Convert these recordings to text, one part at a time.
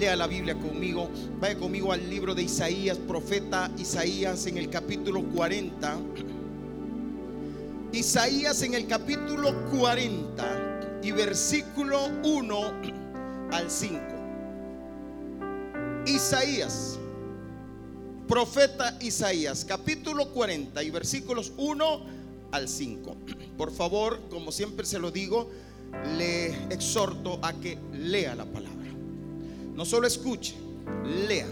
Lea la Biblia conmigo. Vaya conmigo al libro de Isaías, profeta Isaías en el capítulo 40. Isaías en el capítulo 40 y versículo 1 al 5. Isaías, profeta Isaías, capítulo 40 y versículos 1 al 5. Por favor, como siempre se lo digo, le exhorto a que lea la palabra. No solo escuche, lea.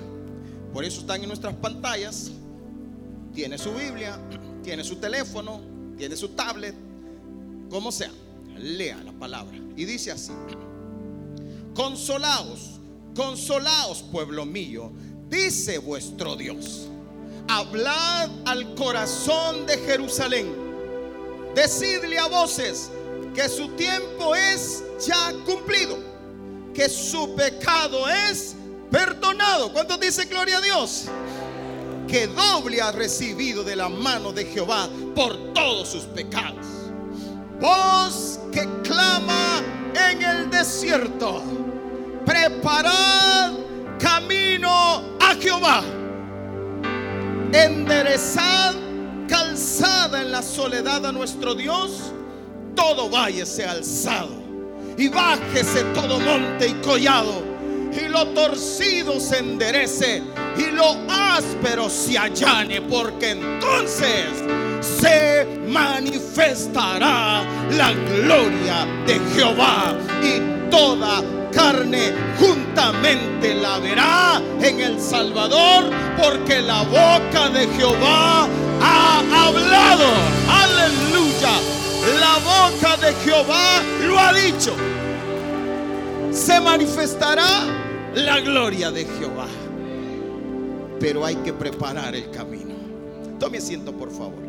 Por eso están en nuestras pantallas. Tiene su Biblia, tiene su teléfono, tiene su tablet, como sea. Lea la palabra. Y dice así. Consolaos, consolaos, pueblo mío, dice vuestro Dios. Hablad al corazón de Jerusalén. Decidle a voces que su tiempo es ya cumplido, que su pecado es perdonado. ¿Cuántos dicen gloria a Dios? Que doble ha recibido de la mano de Jehová por todos sus pecados. Voz que clama en el desierto. Preparad camino a Jehová. Enderezad calzada en la soledad a nuestro Dios todo valle sea alzado y bájese todo monte y collado y lo torcido se enderece y lo áspero se allane porque entonces se manifestará la gloria de Jehová y toda carne juntamente la verá en el Salvador porque la boca de Jehová ha hablado. Aleluya. La boca de Jehová lo ha dicho. Se manifestará la gloria de Jehová. Pero hay que preparar el camino. Tome asiento, por favor.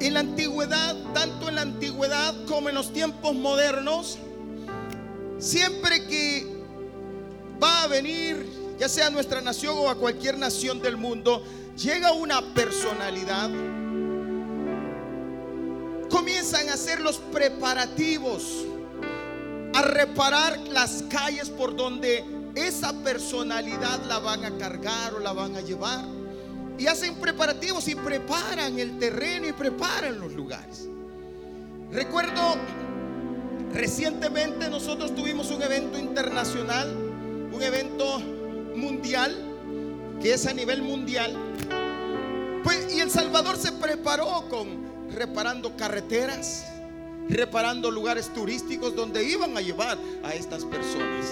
En la antigüedad, tanto en la antigüedad como en los tiempos modernos, siempre que va a venir, ya sea a nuestra nación o a cualquier nación del mundo, llega una personalidad, comienzan a hacer los preparativos, a reparar las calles por donde esa personalidad la van a cargar o la van a llevar. Y hacen preparativos y preparan el terreno y preparan los lugares. Recuerdo, recientemente nosotros tuvimos un evento internacional, un evento mundial que es a nivel mundial. Pues, y El Salvador se preparó con reparando carreteras, reparando lugares turísticos donde iban a llevar a estas personas.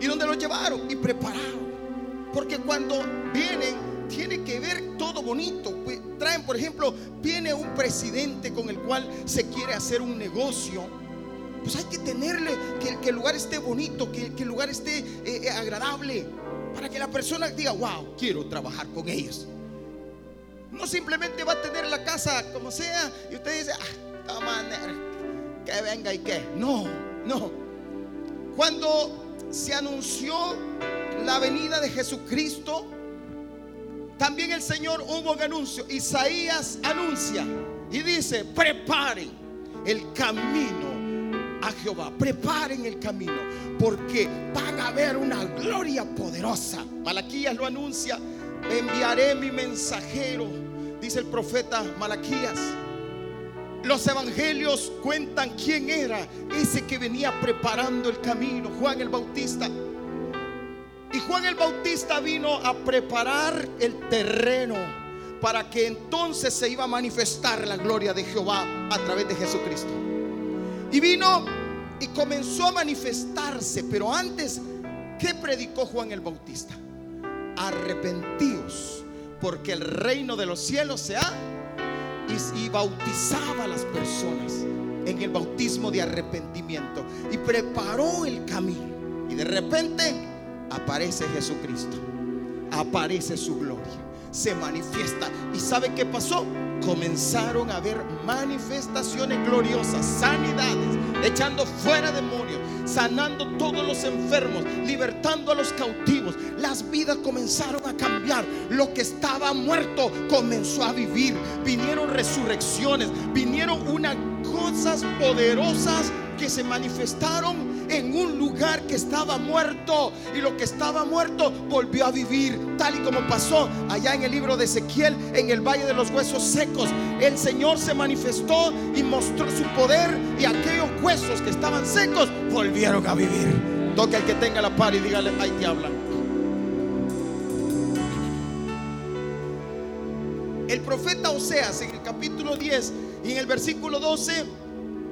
Y donde los llevaron y prepararon. Porque cuando vienen, tiene que ver todo bonito. Pues, traen, por ejemplo, viene un presidente con el cual se quiere hacer un negocio. Pues hay que tenerle que, el lugar esté bonito, que, el lugar esté eh, eh, agradable. Para que la persona diga, wow, quiero trabajar con ellos. No simplemente va a tener la casa como sea y usted dice, ah, que venga y que. No, no. Cuando se anunció la venida de Jesucristo, también el Señor hubo un anuncio. Isaías anuncia y dice, preparen el camino a Jehová. Preparen el camino porque van a ver una gloria poderosa. Malaquías lo anuncia. Enviaré mi mensajero, dice el profeta Malaquías. Los evangelios cuentan quién era ese que venía preparando el camino, Juan el Bautista. Y Juan el Bautista vino a preparar el terreno para que entonces se iba a manifestar la gloria de Jehová a través de Jesucristo. Y vino y comenzó a manifestarse. Pero antes, ¿qué predicó Juan el Bautista? Arrepentíos, porque el reino de los cielos se ha y, y bautizaba a las personas en el bautismo de arrepentimiento y preparó el camino. Y de repente aparece Jesucristo, aparece su gloria se manifiesta. ¿Y sabe qué pasó? Comenzaron a haber manifestaciones gloriosas, sanidades, echando fuera demonios, sanando todos los enfermos, libertando a los cautivos. Las vidas comenzaron a cambiar. Lo que estaba muerto comenzó a vivir. Vinieron resurrecciones, vinieron unas cosas poderosas que se manifestaron en un lugar que estaba muerto y lo que estaba muerto volvió a vivir, tal y como pasó allá en el libro de Ezequiel, en el valle de los huesos secos. El Señor se manifestó y mostró su poder y aquellos huesos que estaban secos volvieron a vivir. Toque al que tenga la par y dígale, ahí te hablan. El profeta Oseas en el capítulo 10 y en el versículo 12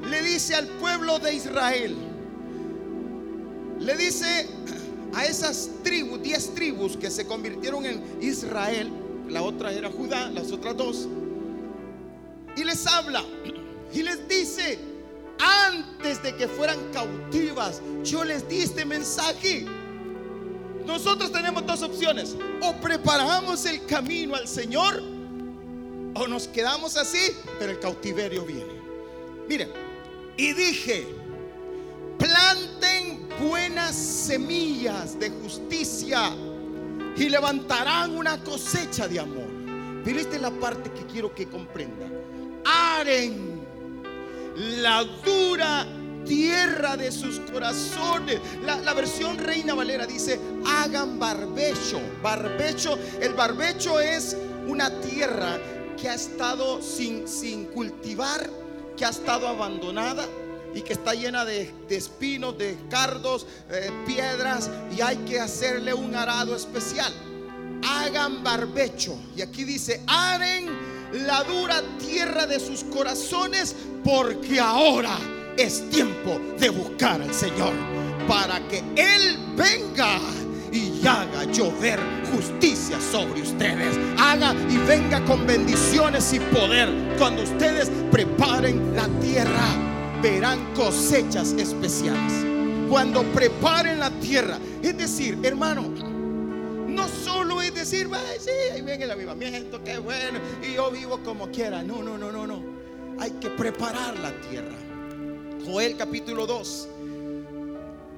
le dice al pueblo de Israel, le dice a esas tribus, 10 tribus que se convirtieron en Israel, la otra era Judá, las otras dos, y les habla y les dice, antes de que fueran cautivas, yo les di este mensaje. Nosotros tenemos dos opciones, o preparamos el camino al Señor, o nos quedamos así, pero el cautiverio viene. Miren, y dije, planten buenas semillas de justicia y levantarán una cosecha de amor. Pero esta es la parte que quiero que comprenda. Aren la dura tierra de sus corazones. La, la, versión Reina Valera dice, hagan barbecho. Barbecho, el barbecho es una tierra que ha estado sin, sin cultivar, que ha estado abandonada y que está llena de, espinos, de cardos, eh, piedras y hay que hacerle un arado especial. Hagan barbecho. Y aquí dice, aren la dura tierra de sus corazones porque ahora es tiempo de buscar al Señor para que Él venga y haga llover justicia sobre ustedes. Haga y venga con bendiciones y poder. Cuando ustedes preparen la tierra, verán cosechas especiales. Cuando preparen la tierra, es decir, hermano, no solo es decir, sí, ahí viene el avivamiento, qué bueno, y yo vivo como quiera. No, no, no, no, no. Hay que preparar la tierra. Joel capítulo 2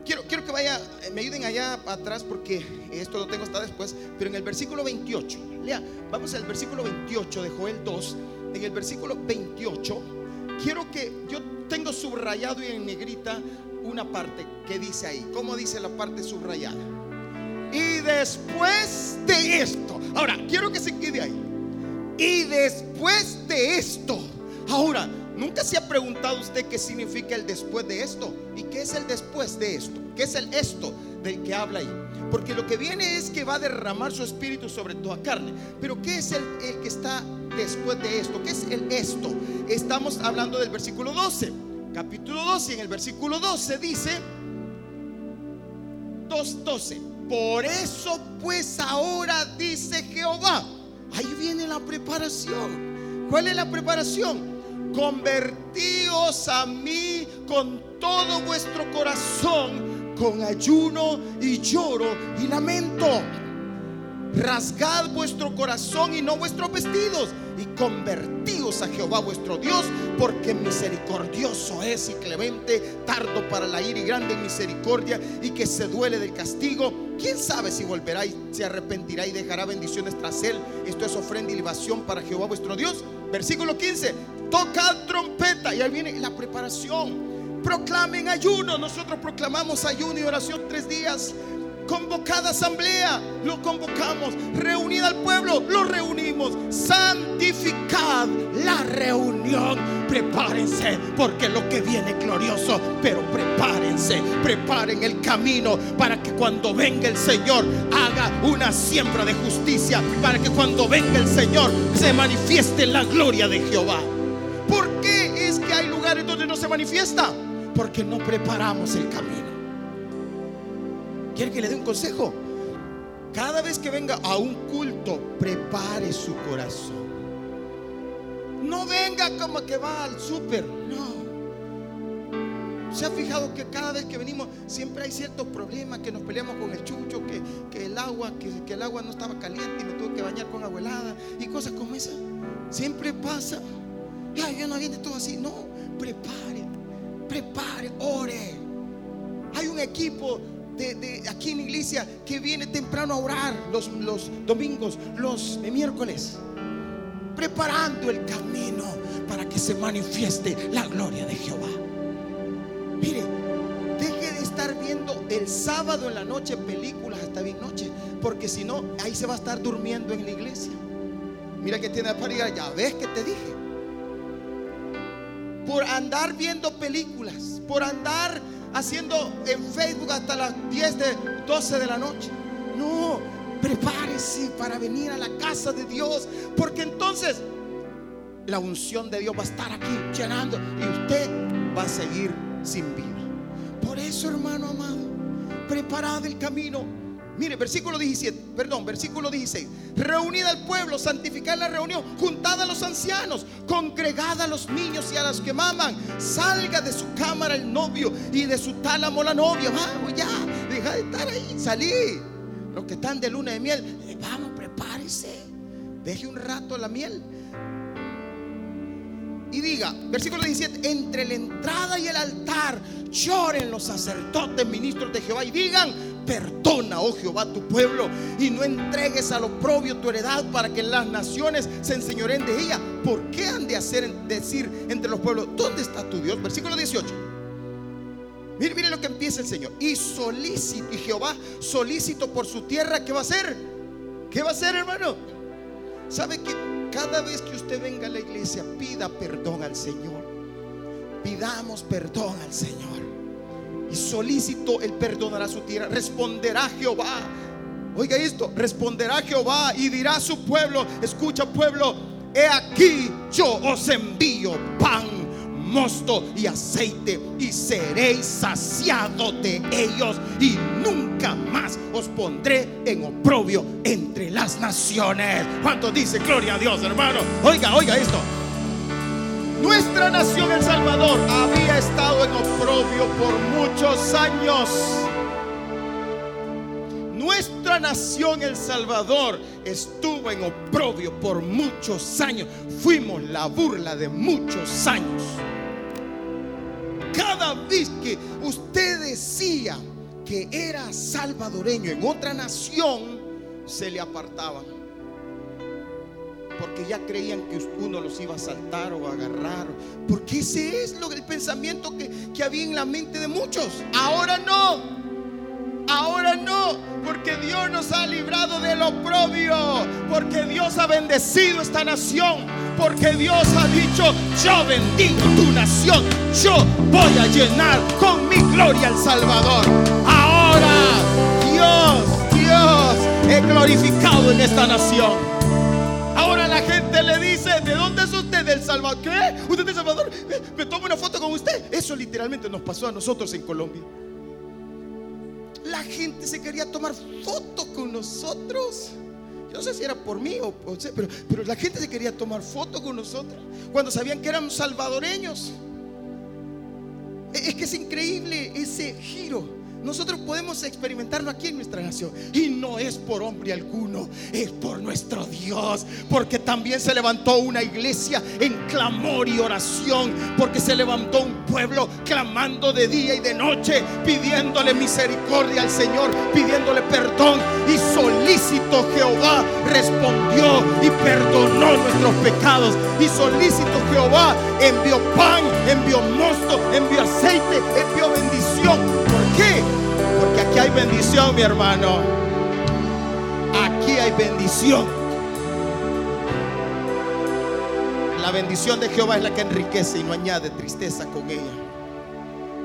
Quiero, quiero que vaya, me ayuden allá atrás porque esto lo tengo hasta después, pero en el versículo 28, lea, vamos al versículo 28 de Joel 2, en el versículo 28, quiero que yo tengo subrayado y en negrita una parte que dice ahí, ¿cómo dice la parte subrayada? Y después de esto, ahora quiero que se quede ahí. Y después de esto, ahora ¿Nunca se ha preguntado usted qué significa el después de esto? ¿Y qué es el después de esto? ¿Qué es el esto del que habla ahí? Porque lo que viene es que va a derramar su espíritu sobre toda carne. Pero ¿qué es el, que está después de esto? ¿Qué es el esto? Estamos hablando del versículo 12. Capítulo 12, en el versículo 12 dice 2.12. Por eso pues ahora dice Jehová. Ahí viene la preparación. ¿Cuál es la preparación? convertíos a mí con todo vuestro corazón, con ayuno y lloro y lamento. Rasgad vuestro corazón y no vuestros vestidos y convertíos a Jehová vuestro Dios, porque misericordioso es y clemente, tardo para la ira y grande en misericordia y que se duele del castigo. ¿Quién sabe si volverá y se arrepentirá y dejará bendiciones tras él? Esto es ofrenda y libación para Jehová vuestro Dios. Versículo 15 tocad trompeta. Y ahí viene la preparación. Proclamen ayuno. Nosotros proclamamos ayuno y oración tres días. Convocada asamblea, lo convocamos. Reunida al pueblo, lo reunimos. Santificad la reunión. Prepárense, porque lo que viene glorioso. Pero prepárense, preparen el camino para que cuando venga el Señor haga una siembra de justicia. Para que cuando venga el Señor se manifieste la gloria de Jehová. ¿Por qué es que hay lugares donde no se manifiesta? Porque no preparamos el camino. ¿Quiere que le dé un consejo? Cada vez que venga a un culto, prepare su corazón. No venga como que va al súper. No. ¿Se ha fijado que cada vez que venimos siempre hay ciertos problemas, que nos peleamos con el chucho, que, el agua, que, que, el agua no estaba caliente y me tuve que bañar con agua helada y cosas como esas? Siempre pasa. Ay, yo no viene todo así. No, prepare, prepare, ore. Hay un equipo de, aquí en la iglesia que viene temprano a orar los, domingos, los miércoles, preparando el camino para que se manifieste la gloria de Jehová. Mire, deje de estar viendo el sábado en la noche películas hasta bien noche, porque si no, ahí se va a estar durmiendo en la iglesia. Mira que tiene para ir, ya ves que te dije. Por andar viendo películas, por andar haciendo en Facebook hasta las 10 de 12 de la noche. No, prepárese para venir a la casa de Dios, porque entonces la unción de Dios va a estar aquí llenando y usted va a seguir sin vida. Por eso, hermano amado, preparad el camino. Mire, versículo 17, perdón, versículo 16. Reunida al pueblo, santificad la reunión, juntad a los ancianos, congregad a los niños y a los que maman. Salga de su cámara el novio y de su tálamo la novia. Vamos ya, deja de estar ahí, salí. Los que están de luna de miel, eh, vamos, prepárese. Deje un rato la miel y diga, versículo 17, entre la entrada y el altar lloren los sacerdotes, ministros de Jehová y digan, perdona, oh Jehová, tu pueblo y no entregues a lo propio tu heredad para que las naciones se enseñoren de ella. ¿Por qué han de hacer decir entre los pueblos, ¿dónde está tu Dios? Versículo 18. Mire, mire lo que empieza el Señor. Y solícito, y Jehová solícito por su tierra, ¿qué va a hacer? ¿Qué va a hacer, hermano? ¿Sabe que cada vez que usted venga a la iglesia, pida perdón al Señor. Pidamos perdón al Señor. Y solícito Él perdonará su tierra. Responderá Jehová. Oiga esto, responderá Jehová y dirá a su pueblo, escucha pueblo, he aquí yo os envío pan mosto y aceite y seréis saciados de ellos y nunca más os pondré en oprobio entre las naciones. ¿Cuánto dice gloria a Dios, hermano? Oiga, oiga esto. Nuestra nación, El Salvador, había estado en oprobio por muchos años. Nuestra nación, El Salvador, estuvo en oprobio por muchos años. Fuimos la burla de muchos años. Cada vez que usted decía que era salvadoreño en otra nación, se le apartaban. Porque ya creían que uno los iba a saltar o a agarrar. Porque ese es el pensamiento que, que había en la mente de muchos. Ahora no. Ahora no, porque Dios nos ha librado del oprobio, porque Dios ha bendecido esta nación, porque Dios ha dicho, yo bendigo tu nación, yo voy a llenar con mi gloria al Salvador. Ahora, Dios, Dios, he glorificado en esta nación. ¿Qué? ¿Usted es del Salvador? ¿Me tomo una foto con usted? Eso literalmente nos pasó a nosotros en Colombia. La gente se quería tomar fotos con nosotros. Yo no sé si era por mí o, pero, pero la gente se quería tomar fotos con nosotros cuando sabían que éramos salvadoreños. Es que es increíble ese giro. Nosotros podemos experimentarlo aquí en nuestra nación. Y no es por hombre alguno, es por nuestro Dios. Porque también se levantó una iglesia en clamor y oración. Porque se levantó un pueblo clamando de día y de noche, pidiéndole misericordia al Señor, pidiéndole perdón. Y solícito Jehová respondió y perdonó nuestros pecados. Y solícito Jehová envió pan, envió mosto, envió aceite, envió bendición Porque aquí hay bendición, mi hermano. Aquí hay bendición. La bendición de Jehová es la que enriquece y no añade tristeza con ella.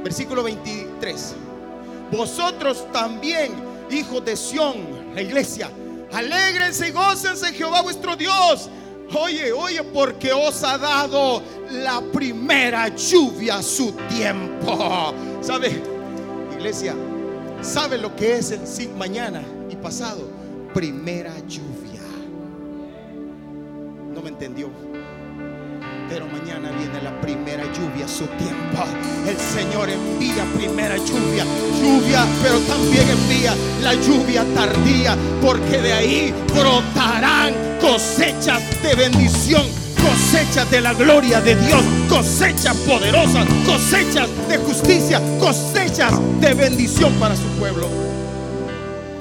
Versículo 23. Vosotros también, hijos de Sión, la iglesia, alegrense y gócense Jehová vuestro Dios. Oye, oye, porque os ha dado la primera lluvia a su tiempo. ¿Sabe? Sabe lo que es el sí, mañana y pasado? Primera lluvia. No me entendió. Pero mañana viene la primera lluvia, su tiempo. El Señor envía primera lluvia, lluvia, pero también envía la lluvia tardía, porque de ahí brotarán cosechas de bendición cosechas de la gloria de Dios, cosechas poderosas, cosechas de justicia, cosechas de bendición para su pueblo.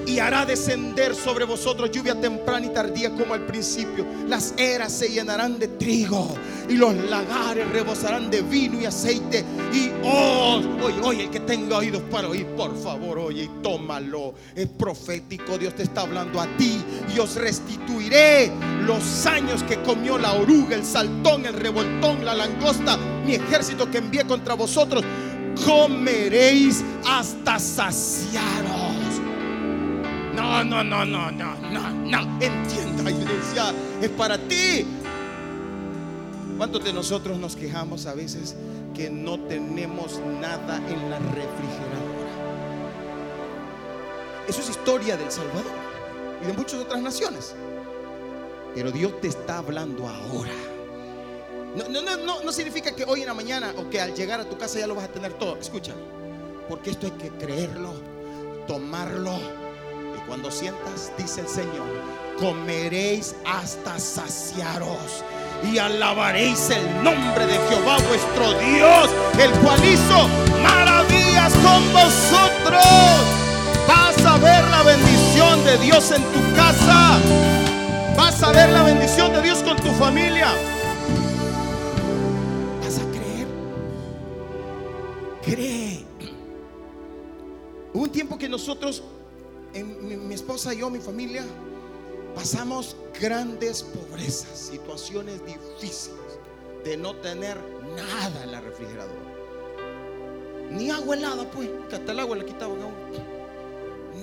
Y hará descender sobre vosotros lluvia temprana y tardía como al principio. Las eras se llenarán de trigo y los lagares rebosarán de vino y aceite. Y oh, oye, oye, el que tenga oídos para oír, por favor, oye, y tómalo. Es profético, Dios te está hablando a ti y os restituiré los años que comió la oruga, el saltón, el revoltón, la langosta, mi ejército que envié contra vosotros. Comeréis hasta saciaros. No, no, no, no, no, no. Entienda, es para ti. ¿Cuántos de nosotros nos quejamos a veces que no tenemos nada en la refrigeradora? Eso es historia del Salvador y de muchas otras naciones. Pero Dios te está hablando ahora. No, no, no, no, no significa que hoy en la mañana o que al llegar a tu casa ya lo vas a tener todo. Escucha, porque esto hay que creerlo, tomarlo cuando sientas, dice el Señor, comeréis hasta saciaros y alabaréis el nombre de Jehová vuestro Dios, el cual hizo maravillas con vosotros. Vas a ver la bendición de Dios en tu casa. Vas a ver la bendición de Dios con tu familia. Vas a creer. Cree. Un tiempo que nosotros mi, esposa y yo, mi familia, pasamos grandes pobrezas, situaciones difíciles de no tener nada en la refrigeradora. Ni agua helada, pues, que hasta el agua le quitaban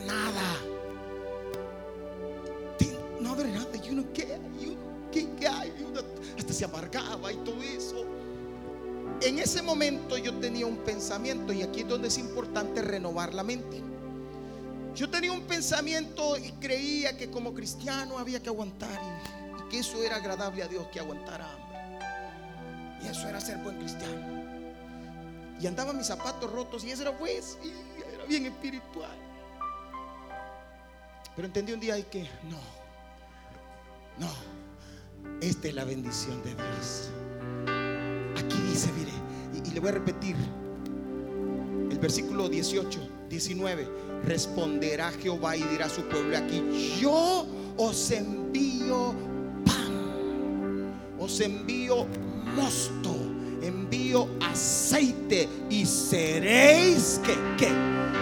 Nada. No haber nada. Y uno, ¿qué hay? ¿Qué, qué hay? hasta se amargaba y todo eso. En ese momento yo tenía un pensamiento y aquí es donde es importante renovar la mente. Yo tenía un pensamiento y creía que como cristiano había que aguantar y, que eso era agradable a Dios, que aguantara hambre. Y eso era ser buen cristiano. Y andaba mis zapatos rotos y eso era pues, y era bien espiritual. Pero entendí un día y que no, no, esta es la bendición de Dios. Aquí dice, mire, y, y le voy a repetir el versículo 18, 19 responderá Jehová y dirá a su pueblo aquí, yo os envío pan, os envío mosto, envío aceite y seréis que, que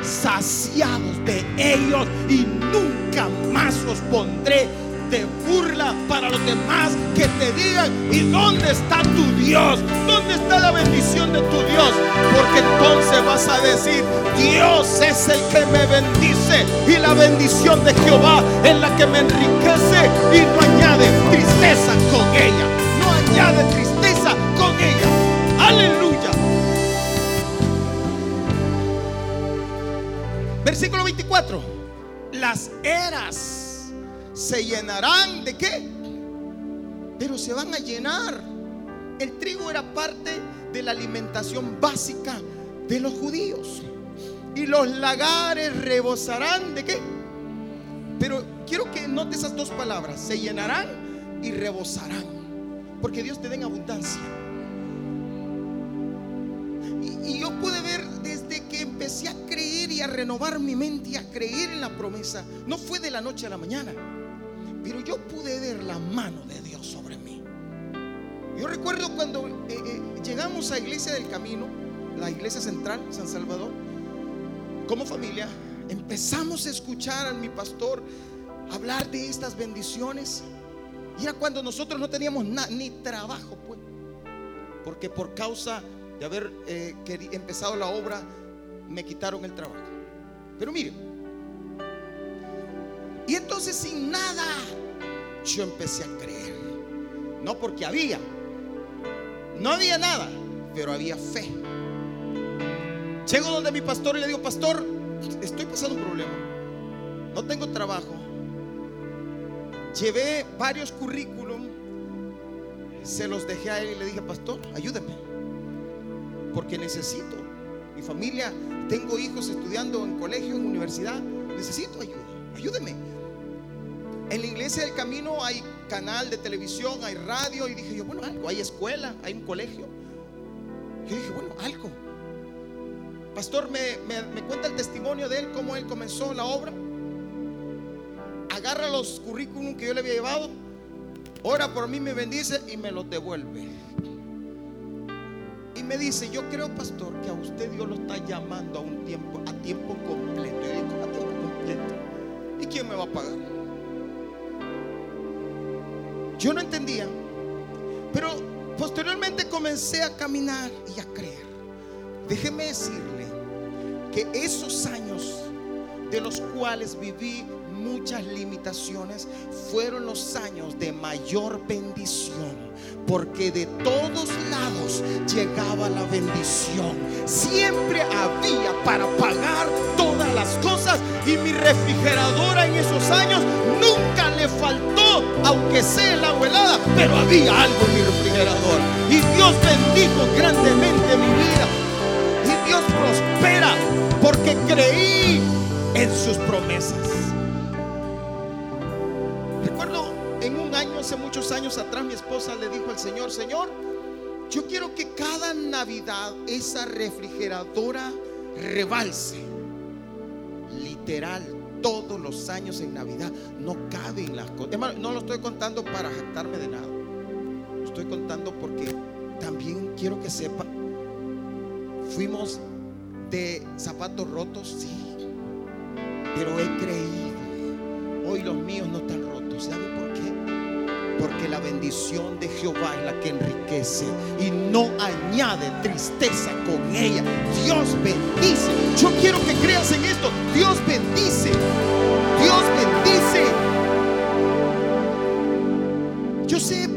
saciados de ellos y nunca más os pondré de burla para los demás que te digan, ¿y dónde está tu Dios? ¿Dónde está la bendición de tu Dios? Porque entonces vas a decir, Dios es el que me bendice y la bendición de Jehová es la que me enriquece y no añade tristeza con ella. No añade tristeza con ella. Aleluya. Versículo 24. Las eras se llenarán de qué? Pero se van a llenar. El trigo era parte de la alimentación básica de los judíos. Y los lagares rebosarán de qué? Pero quiero que note esas dos palabras, se llenarán y rebosarán. Porque Dios te da en abundancia. Y, y yo pude ver desde que empecé a creer y a renovar mi mente y a creer en la promesa. No fue de la noche a la mañana. Pero yo pude ver la mano de Dios sobre mí. Yo recuerdo cuando eh, eh, llegamos a Iglesia del Camino, la iglesia central, San Salvador, como familia, empezamos a escuchar a mi pastor hablar de estas bendiciones. Y era cuando nosotros no teníamos ni trabajo, pues. Porque por causa de haber eh, empezado la obra, me quitaron el trabajo. Pero miren, y entonces sin nada, yo empecé a creer. No porque había. No había nada, pero había fe. Llego donde mi pastor y le digo, pastor, estoy pasando un problema. No tengo trabajo. Llevé varios currículum, se los dejé a él y le dije, pastor, ayúdeme. Porque necesito. Mi familia, tengo hijos estudiando en colegio, en universidad. Necesito ayuda. Ayúdeme. En la iglesia del camino hay canal de televisión, hay radio. Y dije yo, bueno, algo. Hay escuela, hay un colegio. Yo dije, bueno, algo. Pastor, me, cuenta el testimonio de él, cómo él comenzó la obra. agarra los currículum que yo le había llevado, ora por mí, me bendice y me los devuelve. Y me dice, yo creo, pastor, que a usted Dios lo está llamando a un tiempo, a tiempo completo. Y digo, a tiempo completo. ¿Y quién me va a pagar? Yo no entendía. Pero posteriormente comencé a caminar y a creer. Déjeme decirle que esos años de los cuales viví muchas limitaciones, fueron los años de mayor bendición. Porque de todos lados llegaba la bendición. Siempre había para pagar todas las cosas. Y mi refrigeradora en esos años nunca aunque sea la abuelada, pero había algo en mi refrigerador. Y Dios bendijo grandemente mi vida. Y Dios prospera porque creí en sus promesas. hace muchos años atrás mi esposa le dijo al Señor, Señor, yo quiero que cada Navidad esa refrigeradora rebalse. Literal, todos los años en Navidad no caben las cosas. no lo estoy contando para jactarme de nada. Lo estoy contando porque también quiero que sepa, fuimos de zapatos rotos, sí, pero he creído. Hoy los míos no están rotos. ¿Sabe por qué? Porque la bendición de Jehová es la que enriquece y no añade tristeza con ella. Dios bendice. Yo quiero que creas en esto. Dios bendice. Dios bendice. Yo sé,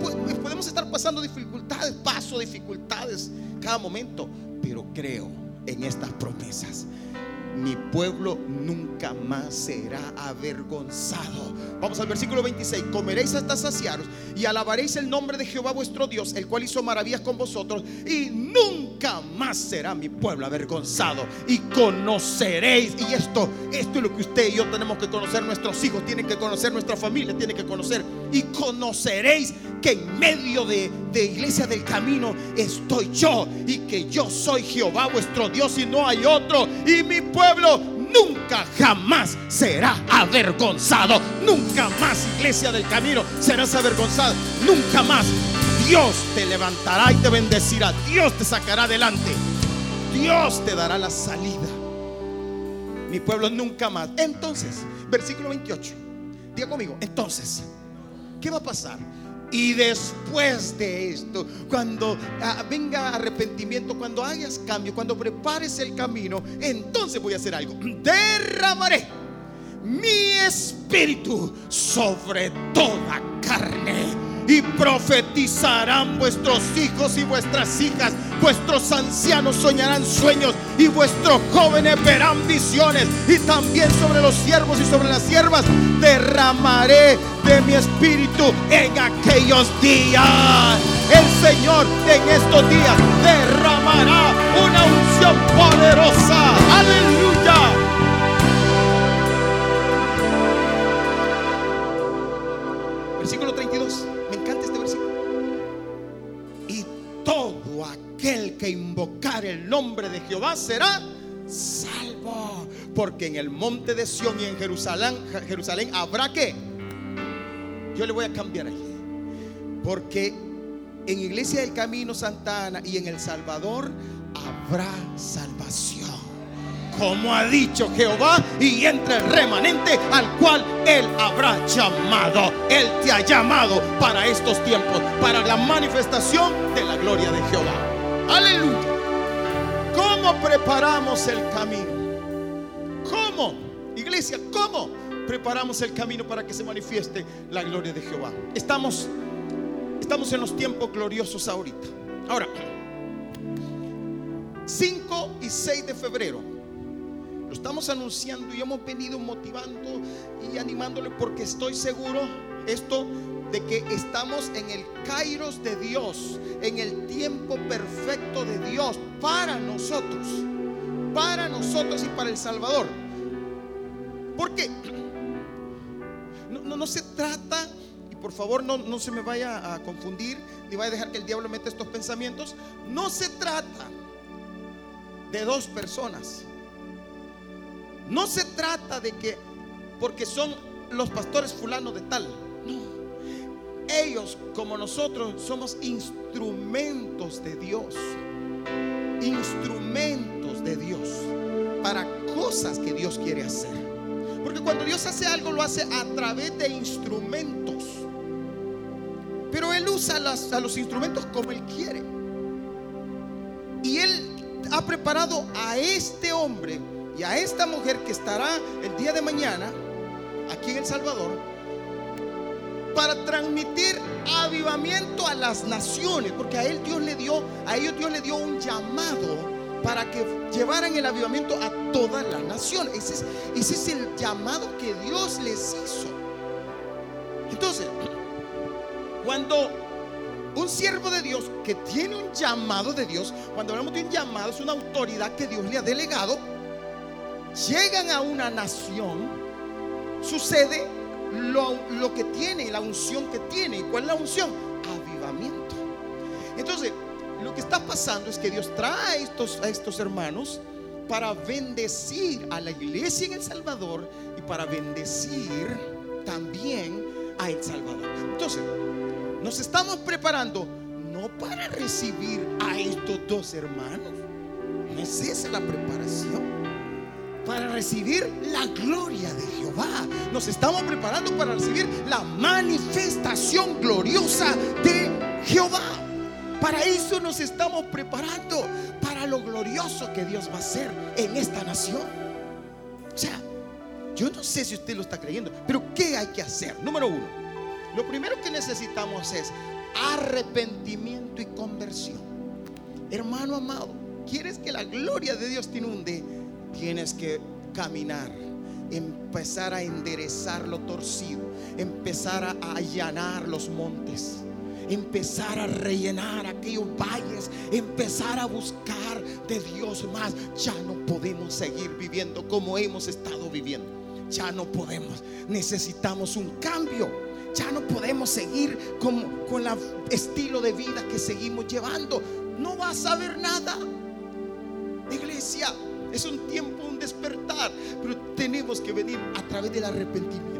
podemos estar pasando dificultades, paso dificultades cada momento, pero creo en estas promesas mi pueblo nunca más será avergonzado. Vamos al versículo 26. Comeréis hasta saciaros y alabaréis el nombre de Jehová vuestro Dios, el cual hizo maravillas con vosotros, y nunca más será mi pueblo avergonzado. Y conoceréis, y esto, esto es lo que usted y yo tenemos que conocer, nuestros hijos tienen que conocer, nuestra familia tiene que conocer, y conoceréis que en medio de, de iglesia del camino estoy yo, y que yo soy Jehová vuestro Dios, y no hay otro, y mi pueblo nunca jamás será avergonzado. Nunca más, iglesia del camino, serás avergonzado. Nunca más. Dios te levantará y te bendecirá. Dios te sacará adelante. Dios te dará la salida. Mi pueblo nunca más. Entonces, versículo 28. Diga conmigo, entonces, ¿qué va a pasar? Y después de esto, cuando ah, venga arrepentimiento, cuando hagas cambio, cuando prepares el camino, entonces voy a hacer algo. Derramaré mi espíritu sobre toda carne y profetizarán vuestros hijos y vuestras hijas. Vuestros ancianos soñarán sueños y vuestros jóvenes verán visiones. Y también sobre los siervos y sobre las siervas derramaré de mi espíritu en aquellos días. El Señor en estos días derramará una unción poderosa. Aleluya. Que invocar el nombre de Jehová será salvo. Porque en el monte de Sión y en Jerusalén, Jerusalén habrá que. Yo le voy a cambiar ahí. Porque en Iglesia del Camino Santa Ana y en El Salvador habrá salvación. Como ha dicho Jehová, y entre el remanente al cual Él habrá llamado. Él te ha llamado para estos tiempos, para la manifestación de la gloria de Jehová. Aleluya. ¿Cómo preparamos el camino? ¿Cómo? Iglesia, ¿cómo preparamos el camino para que se manifieste la gloria de Jehová? Estamos estamos en los tiempos gloriosos ahorita. Ahora, 5 y 6 de febrero lo estamos anunciando y hemos venido motivando y animándole porque estoy seguro esto de que estamos en el kairos de Dios, en el tiempo perfecto de Dios para nosotros, para nosotros y para el Salvador. Porque no, no, se trata, y por favor no, no se me vaya a confundir, ni vaya a dejar que el diablo meta estos pensamientos, no se trata de dos personas. No se trata de que, porque son los pastores fulano de tal. Ellos, como nosotros, somos instrumentos de Dios. Instrumentos de Dios para cosas que Dios quiere hacer. Porque cuando Dios hace algo, lo hace a través de instrumentos. Pero Él usa a los instrumentos como Él quiere. Y Él ha preparado a este hombre y a esta mujer que estará el día de mañana aquí en El Salvador para transmitir avivamiento a las naciones, porque a él Dios le dio, a ellos Dios le dio un llamado para que llevaran el avivamiento a todas las naciones. Ese es, ese es el llamado que Dios les hizo. Entonces, cuando un siervo de Dios que tiene un llamado de Dios, cuando hablamos de un llamado, es una autoridad que Dios le ha delegado, llegan a una nación, sucede lo, lo que tiene, la unción que tiene. ¿Y cuál es la unción? Avivamiento. Entonces, lo que está pasando es que Dios trae a estos, a estos hermanos para bendecir a la iglesia en El Salvador y para bendecir también a El Salvador. Entonces, nos estamos preparando no para recibir a estos dos hermanos. No es esa la preparación. Para recibir la gloria de Jehová. Nos estamos preparando para recibir la manifestación gloriosa de Jehová. Para eso nos estamos preparando. Para lo glorioso que Dios va a hacer en esta nación. O sea, yo no sé si usted lo está creyendo, pero ¿qué hay que hacer? Número uno lo primero que necesitamos es arrepentimiento y conversión. Hermano amado, ¿quieres que la gloria de Dios te inunde? Tienes que caminar, empezar a enderezar lo torcido, empezar a allanar los montes empezar a rellenar aquellos valles, empezar a buscar de Dios más. Ya no podemos seguir viviendo como hemos estado viviendo. Ya no podemos. Necesitamos un cambio. Ya no podemos seguir con, el estilo de vida que seguimos llevando. No vas a ver nada. Iglesia, es un tiempo, un despertar, pero tenemos que venir a través del arrepentimiento.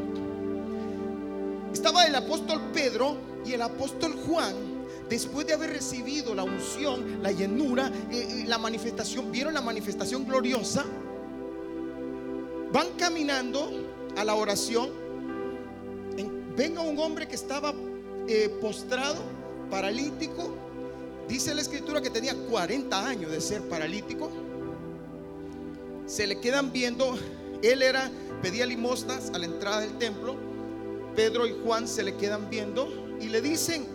Estaba el apóstol Pedro y el apóstol Juan después de haber recibido la unción, la llenura, eh, eh, la manifestación, vieron la manifestación gloriosa, van caminando a la oración venga un hombre que estaba eh, postrado, paralítico. Dice la escritura que tenía 40 años de ser paralítico. Se le quedan viendo. Él era, pedía limosnas a la entrada del templo. Pedro y Juan se le quedan viendo y le dicen,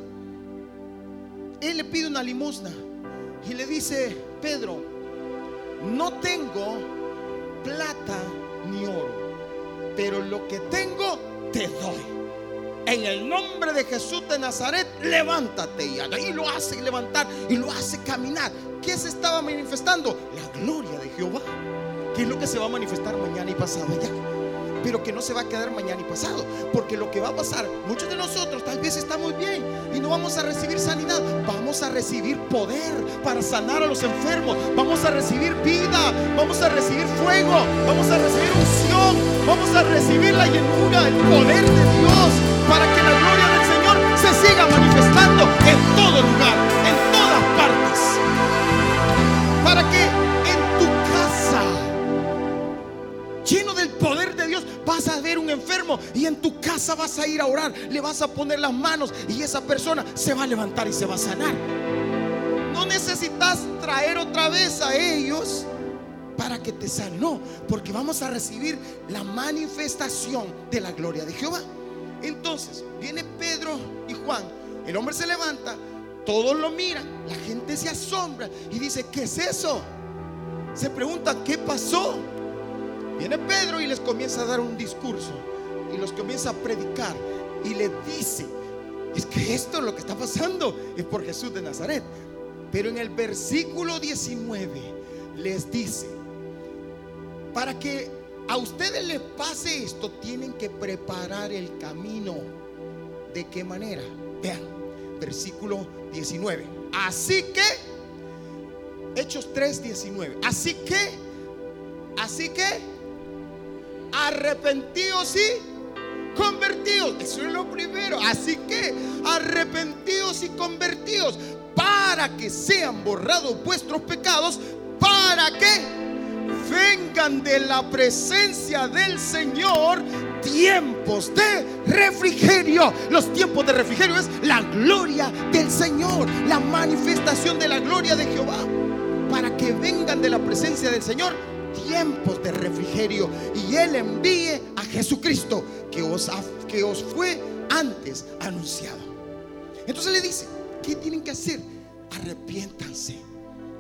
él le pide una limosna y le dice, Pedro, no tengo plata ni oro, pero lo que tengo te doy en el nombre de Jesús de Nazaret, levántate. Y ahí lo hace levantar y lo hace caminar. ¿Qué se estaba manifestando? La gloria de Jehová. ¿Qué es lo que se va a manifestar mañana y pasado allá? Pero que no se va a quedar mañana y pasado. Porque lo que va a pasar, muchos de nosotros tal vez estamos bien y no vamos a recibir sanidad. Vamos a recibir poder para sanar a los enfermos. Vamos a recibir vida. Vamos a recibir fuego. Vamos a recibir unción. Vamos a recibir la llenura, el poder de Dios para que la gloria del Señor se siga manifestando en todo lugar, del poder de Dios, vas a ver un enfermo y en tu casa vas a ir a orar, le vas a poner las manos y esa persona se va a levantar y se va a sanar. No necesitas traer otra vez a ellos para que te sanó, porque vamos a recibir la manifestación de la gloria de Jehová. Entonces, viene Pedro y Juan, el hombre se levanta, todos lo miran, la gente se asombra y dice, ¿qué es eso? Se pregunta, ¿qué pasó? Viene Pedro y les comienza a dar un discurso y los comienza a predicar y le dice, es que esto lo que está pasando es por Jesús de Nazaret. Pero en el versículo 19 les dice, para que a ustedes les pase esto, tienen que preparar el camino. ¿De qué manera? Vean, versículo 19. Así que, Hechos 3, 19. Así que, así que, arrepentíos y convertidos. Eso es lo primero. Así que arrepentidos y convertidos para que sean borrados vuestros pecados, para que vengan de la presencia del Señor tiempos de refrigerio. Los tiempos de refrigerio es la gloria del Señor, la manifestación de la gloria de Jehová. Para que vengan de la presencia del Señor tiempos de refrigerio y Él envíe a Jesucristo que os, que os fue antes anunciado. Entonces le dice, ¿qué tienen que hacer? Arrepiéntanse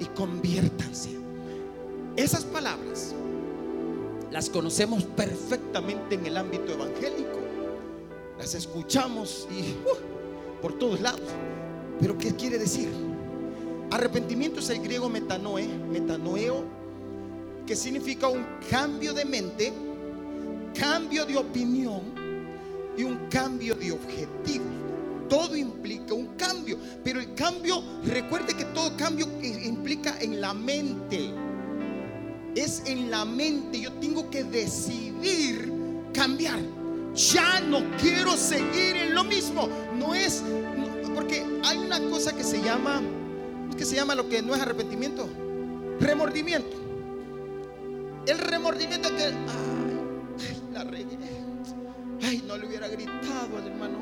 y conviértanse. Esas palabras las conocemos perfectamente en el ámbito evangélico. Las escuchamos y uh, por todos lados. Pero ¿qué quiere decir? Arrepentimiento es el griego metanoe, metanoeo, que significa un cambio de mente, cambio de opinión y un cambio de objetivo. Todo implica un cambio, pero el cambio, recuerde que todo cambio implica en la mente es en la mente. Yo tengo que decidir cambiar. Ya no quiero seguir en lo mismo. No es porque hay una cosa que se llama que se llama lo que no es arrepentimiento, remordimiento. El remordimiento que ay, la regué. Ay, no le hubiera gritado al hermano.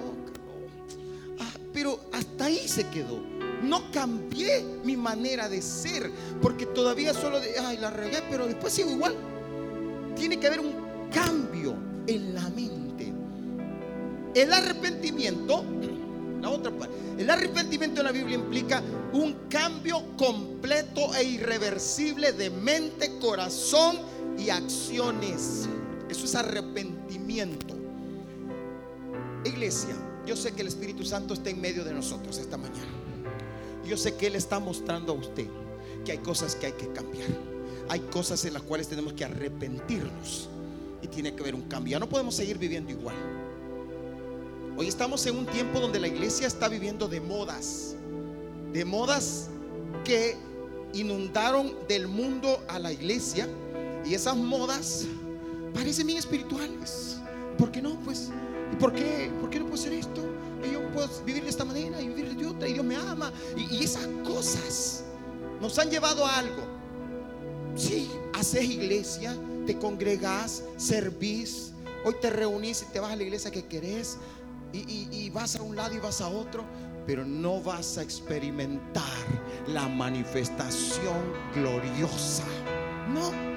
Ah, pero hasta ahí se quedó. No cambié mi manera de ser, porque todavía solo de, ay, la regué, pero después sigo igual. Tiene que haber un cambio en la mente. El arrepentimiento, la otra parte, el arrepentimiento en la Biblia implica un cambio completo e irreversible de mente, corazón y acciones. Eso es arrepentimiento. Iglesia, yo sé que el Espíritu Santo está en medio de nosotros esta mañana. Yo sé que Él está mostrando a usted que hay cosas que hay que cambiar. Hay cosas en las cuales tenemos que arrepentirnos. Y tiene que haber un cambio. Ya no podemos seguir viviendo igual. Hoy estamos en un tiempo donde la iglesia está viviendo de modas. De modas que inundaron del mundo a la iglesia. Y esas modas parecen bien espirituales. ¿Por qué no? Pues, ¿y por qué? ¿Por qué no puedo hacer esto? yo puedo vivir de esta manera y vivir de otra y Dios me ama. Y, esas cosas nos han llevado a algo. Si haces iglesia, te congregas, servís, hoy te reunís y te vas a la iglesia que querés y, y vas a un lado y vas a otro, pero no vas a experimentar la manifestación gloriosa. No.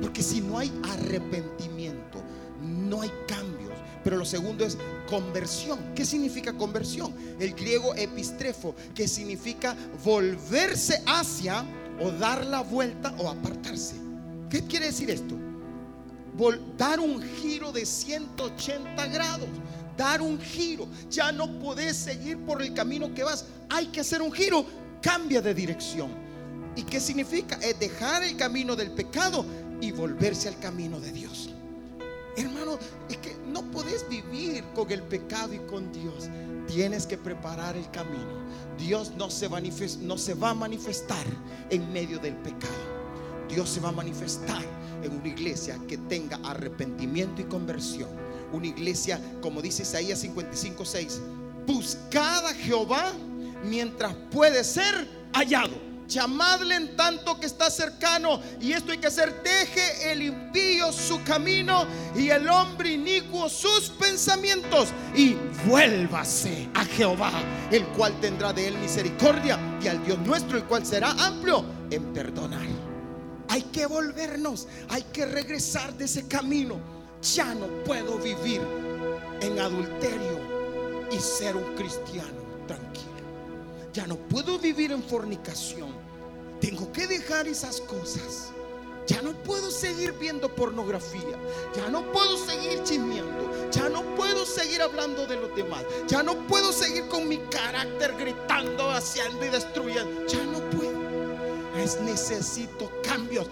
Porque si no hay arrepentimiento, no hay cambio pero lo segundo es conversión. ¿Qué significa conversión? El griego epistrefo, que significa volverse hacia o dar la vuelta o apartarse. ¿Qué quiere decir esto? dar un giro de 180 grados. Dar un giro. Ya no podés seguir por el camino que vas. Hay que hacer un giro. Cambia de dirección. ¿Y qué significa? Es dejar el camino del pecado y volverse al camino de Dios. Hermano, es que no puedes vivir con el pecado y con Dios. Tienes que preparar el camino. Dios no se, no se va a manifestar en medio del pecado. Dios se va a manifestar en una iglesia que tenga arrepentimiento y conversión. Una iglesia, como dice Isaías 55, 6, buscad a Jehová mientras puede ser hallado llamadle en tanto que está cercano. Y esto hay que hacer, deje el impío su camino y el hombre inicuo sus pensamientos y vuélvase a Jehová, el cual tendrá de él misericordia y al Dios nuestro, el cual será amplio en perdonar. Hay que volvernos, hay que regresar de ese camino. Ya no puedo vivir en adulterio y ser un cristiano tranquilo. Ya no puedo vivir en fornicación. Tengo que dejar esas cosas. Ya no puedo seguir viendo pornografía. Ya no puedo seguir chismeando. Ya no puedo seguir hablando de los demás. Ya no puedo seguir con mi carácter gritando, haciendo y destruyendo. Ya no puedo. Es necesito cambios.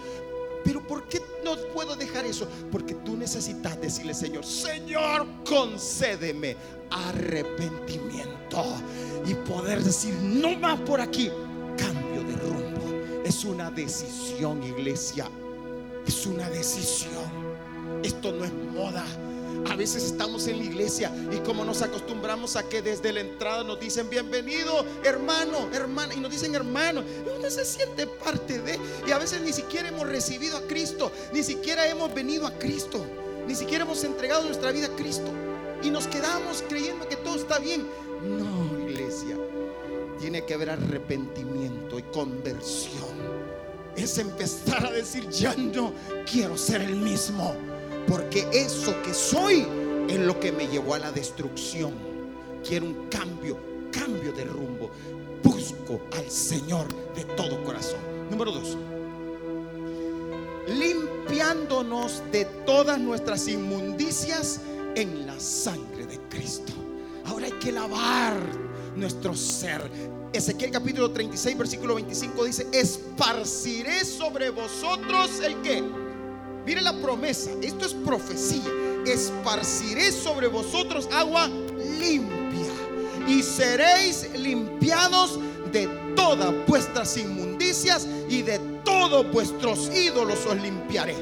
Pero ¿por qué no puedo dejar eso? Porque tú necesitas decirle, Señor, Señor, concédeme arrepentimiento y poder decir, no más por aquí, cambio de rumbo. Es una decisión, iglesia. Es una decisión. Esto no es moda. A veces estamos en la iglesia y como nos acostumbramos a que desde la entrada nos dicen bienvenido, hermano, hermana, y nos dicen hermano, y uno se siente parte de, y a veces ni siquiera hemos recibido a Cristo, ni siquiera hemos venido a Cristo, ni siquiera hemos entregado nuestra vida a Cristo, y nos quedamos creyendo que todo está bien. No, iglesia, tiene que haber arrepentimiento y conversión. Es empezar a decir, ya no quiero ser el mismo porque eso que soy es lo que me llevó a la destrucción. Quiero un cambio, cambio de rumbo. Busco al Señor de todo corazón. Número dos. Limpiándonos de todas nuestras inmundicias en la sangre de Cristo. Ahora hay que lavar nuestro ser. Ezequiel capítulo 36, versículo 25 dice, esparciré sobre vosotros el que Mire la promesa, esto es profecía. Esparciré sobre vosotros agua limpia y seréis limpiados de todas vuestras inmundicias y de todos vuestros ídolos os limpiaré.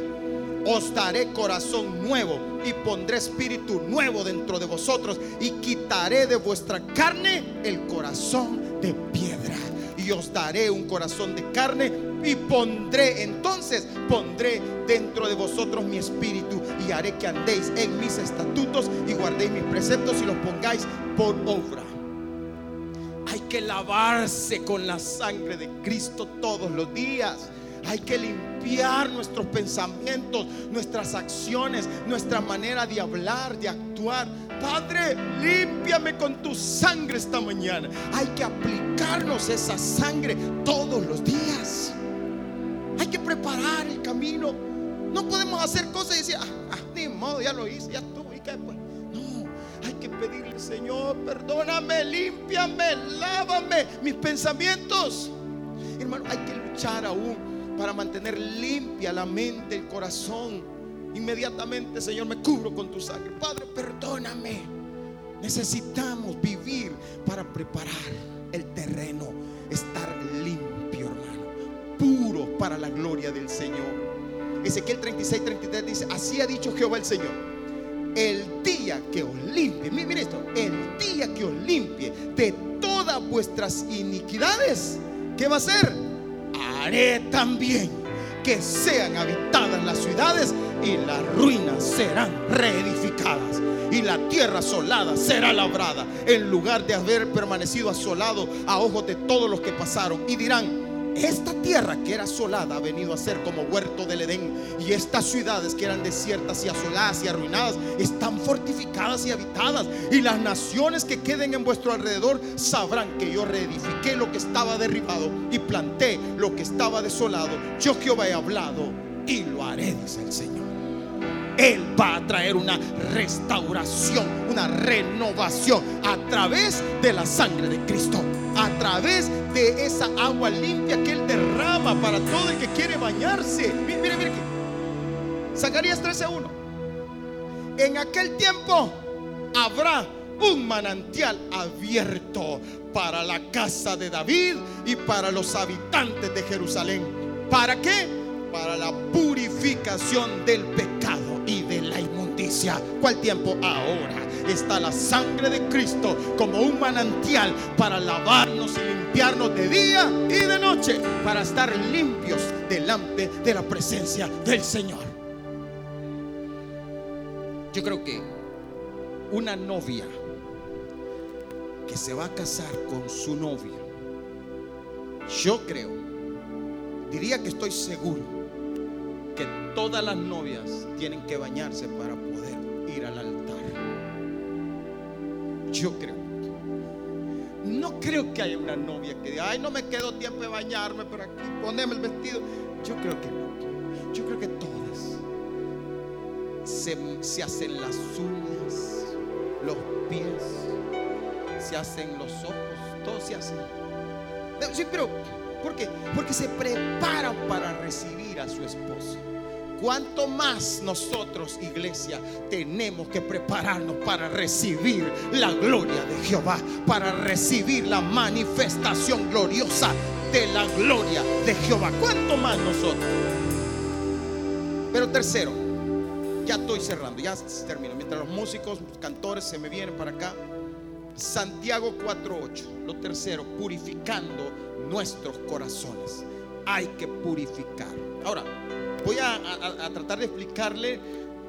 Os daré corazón nuevo y pondré espíritu nuevo dentro de vosotros y quitaré de vuestra carne el corazón de piedra y os daré un corazón de carne y pondré, entonces pondré dentro de vosotros mi espíritu y haré que andéis en mis estatutos y guardéis mis preceptos y los pongáis por obra. Hay que lavarse con la sangre de Cristo todos los días. Hay que limpiar nuestros pensamientos, nuestras acciones, nuestra manera de hablar, de actuar. Padre, límpiame con tu sangre esta mañana. Hay que aplicarnos esa sangre todos los días. Hay que preparar el camino. No podemos hacer cosas y decir, ah, ah ni modo, ya lo hice, ya estuvo. ¿Y qué? No, hay que pedirle, Señor, perdóname, límpiame, lávame mis pensamientos. Hermano, hay que luchar aún para mantener limpia la mente, el corazón. Inmediatamente, Señor, me cubro con tu sangre. Padre, perdóname. Necesitamos vivir para preparar el terreno, estar limpio, para la gloria del Señor. Ezequiel 36, 33 dice, así ha dicho Jehová el Señor. El día que os limpie, mire esto, el día que os limpie de todas vuestras iniquidades, ¿qué va a ser? haré también que sean habitadas las ciudades y las ruinas serán reedificadas y la tierra asolada será labrada en lugar de haber permanecido asolado a ojos de todos los que pasaron y dirán esta tierra que era asolada ha venido a ser como huerto del Edén. Y estas ciudades que eran desiertas y asoladas y arruinadas están fortificadas y habitadas. Y las naciones que queden en vuestro alrededor sabrán que yo reedifiqué lo que estaba derribado y planté lo que estaba desolado. Yo Jehová he hablado y lo haré, dice el Señor. Él va a traer una restauración, una renovación a través de la sangre de Cristo a través de esa agua limpia que Él derrama para todo el que quiere bañarse. Mire, mire, mire. Zacarías 13:1. En aquel tiempo habrá un manantial abierto para la casa de David y para los habitantes de Jerusalén. ¿Para qué? Para la purificación del pecado la inmundicia. ¿Cuál tiempo? Ahora está la sangre de Cristo como un manantial para lavarnos y limpiarnos de día y de noche, para estar limpios delante de la presencia del Señor. Yo creo que una novia que se va a casar con su novio, yo creo, diría que estoy seguro que todas las novias tienen que bañarse para poder ir al altar. Yo creo. No creo que haya una novia que diga, ay, no me quedo tiempo de bañarme, pero aquí poneme el vestido. Yo creo que no. Yo creo que todas se, se hacen las uñas, los pies, se hacen los ojos, todo se hace. Sí, pero ¿por qué? Porque se preparan para recibir a su esposo. Cuanto más nosotros, iglesia, tenemos que prepararnos para recibir la gloria de Jehová, para recibir la manifestación gloriosa de la gloria de Jehová. Cuanto más nosotros. Pero tercero, ya estoy cerrando, ya termino. Mientras los músicos, los cantores se me vienen para acá. Santiago 4.8, lo tercero, purificando nuestros corazones. Hay que purificar. Ahora, voy a, tratar de explicarle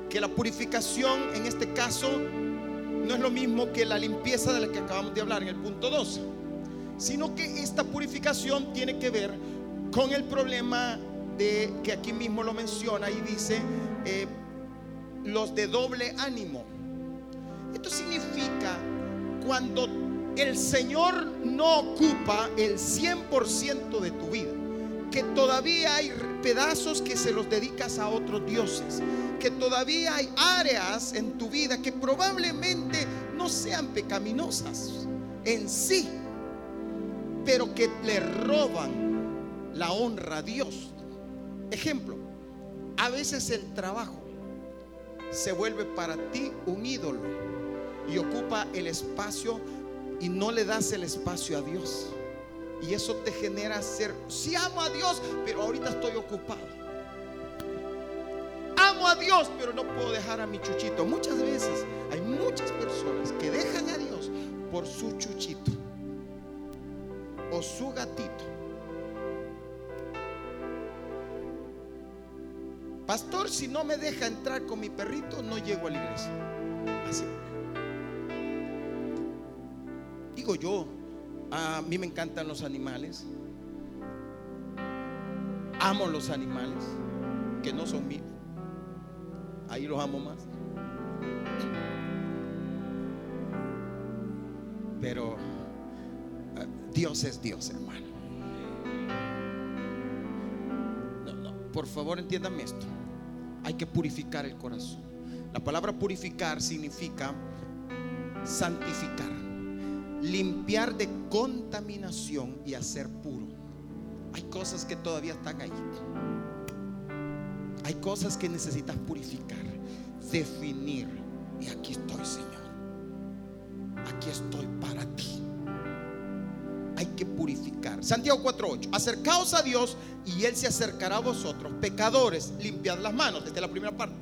que la purificación en este caso no es lo mismo que la limpieza de la que acabamos de hablar en el punto 2, sino que esta purificación tiene que ver con el problema de que aquí mismo lo menciona y dice eh, los de doble ánimo. Esto significa cuando el Señor no ocupa el 100% de tu vida, que todavía hay pedazos que se los dedicas a otros dioses, que todavía hay áreas en tu vida que probablemente no sean pecaminosas en sí, pero que le roban la honra a Dios. Ejemplo, a veces el trabajo se vuelve para ti un ídolo y ocupa el espacio y no le das el espacio a Dios. Y eso te genera ser, si amo a Dios, pero ahorita estoy ocupado amo a Dios, pero no puedo dejar a mi chuchito. Muchas veces hay muchas personas que dejan a Dios por su chuchito o su gatito. Pastor, si no me deja entrar con mi perrito, no llego a la iglesia. Así. Digo yo, a mí me encantan los animales. Amo los animales que no son míos. Ahí los amo más. Pero eh, Dios es Dios, hermano. por favor, entiéndame esto. Hay que purificar el corazón. La palabra purificar significa santificar, limpiar de contaminación y hacer puro. Hay cosas que todavía están ahí. Hay cosas que necesitas purificar, definir. Y aquí estoy, Señor. Aquí estoy para ti. Hay que purificar. Santiago 4:8. Acercaos a Dios y Él se acercará a vosotros. Pecadores, limpiad las manos. Desde la primera parte.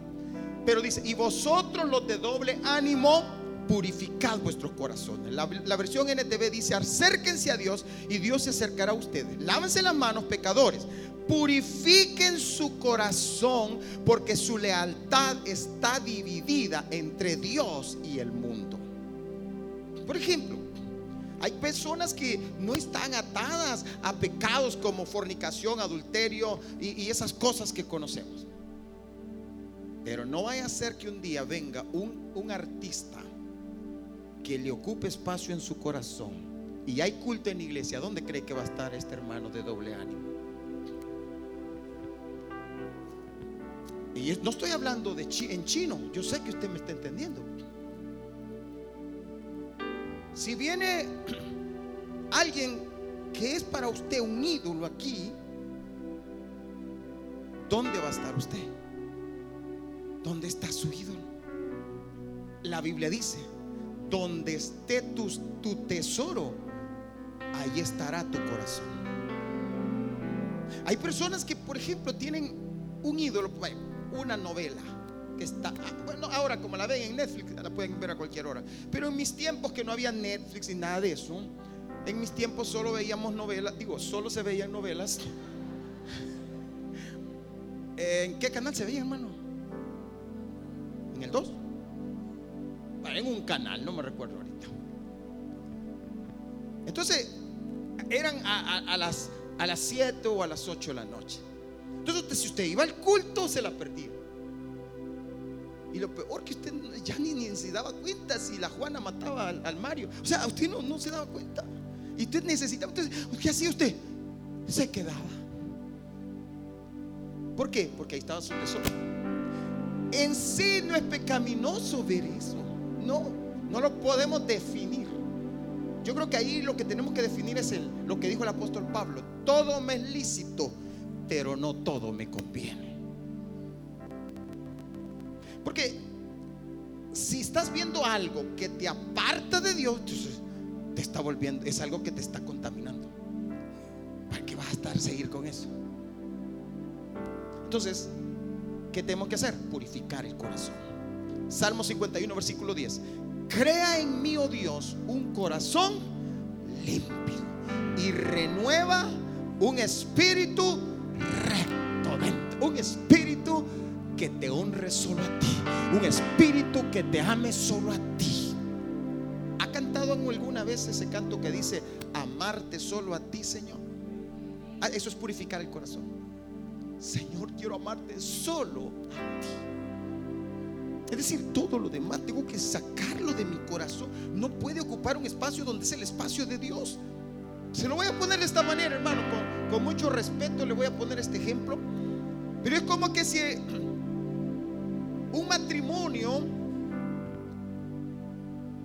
Pero dice, y vosotros los de doble ánimo, purificad vuestros corazones. La, versión NTV dice, acérquense a Dios y Dios se acercará a ustedes. Lávense las manos, pecadores, purifiquen su corazón porque su lealtad está dividida entre Dios y el mundo. Por ejemplo, hay personas que no están atadas a pecados como fornicación, adulterio y, esas cosas que conocemos. Pero no vaya a ser que un día venga un artista que le ocupe espacio en su corazón y hay culto en la iglesia. ¿Dónde cree que va a estar este hermano de doble ánimo? Y no estoy hablando de en chino, yo sé que usted me está entendiendo. Si viene alguien que es para usted un ídolo aquí, ¿dónde va a estar usted? ¿Dónde está su ídolo? La Biblia dice, donde esté tu, tesoro, ahí estará tu corazón. Hay personas que, por ejemplo, tienen un ídolo una novela que está, ah, bueno, ahora como la ven en Netflix, la pueden ver a cualquier hora. Pero en mis tiempos que no había Netflix y nada de eso, en mis tiempos solo veíamos novelas, digo, solo se veían novelas. ¿En qué canal se veía, hermano? ¿En el 2? En un canal, no me recuerdo ahorita. Entonces, eran a, las, a las 7 o a las 8 de la noche. Entonces, si usted iba al culto, se la perdía. Y lo peor que usted ya ni, se daba cuenta si la Juana mataba al, Mario. O sea, usted no, no, se daba cuenta. Y usted necesitaba. Entonces, ¿qué hacía usted? Se quedaba. ¿Por qué? Porque ahí estaba su tesoro. En sí no es pecaminoso ver eso. No, no lo podemos definir. Yo creo que ahí lo que tenemos que definir es lo que dijo el apóstol Pablo. Todo me es lícito, pero no todo me conviene. Porque si estás viendo algo que te aparta de Dios, te está volviendo, es algo que te está contaminando. ¿Para qué vas a estar seguir con eso? Entonces, ¿qué tenemos que hacer? Purificar el corazón. Salmo 51, versículo 10. Crea en mí, oh Dios, un corazón limpio y renueva un espíritu recto. Un espíritu que te honre solo a ti. Un espíritu que te ame solo a ti. ¿Ha cantado alguna vez ese canto que dice, amarte solo a ti, Señor? Ah, eso es purificar el corazón. Señor, quiero amarte solo a ti. Es decir, todo lo demás tengo que sacarlo de mi corazón. No puede ocupar un espacio donde es el espacio de Dios. Se lo voy a poner de esta manera, hermano. Con, mucho respeto le voy a poner este ejemplo. Pero es como que si un matrimonio,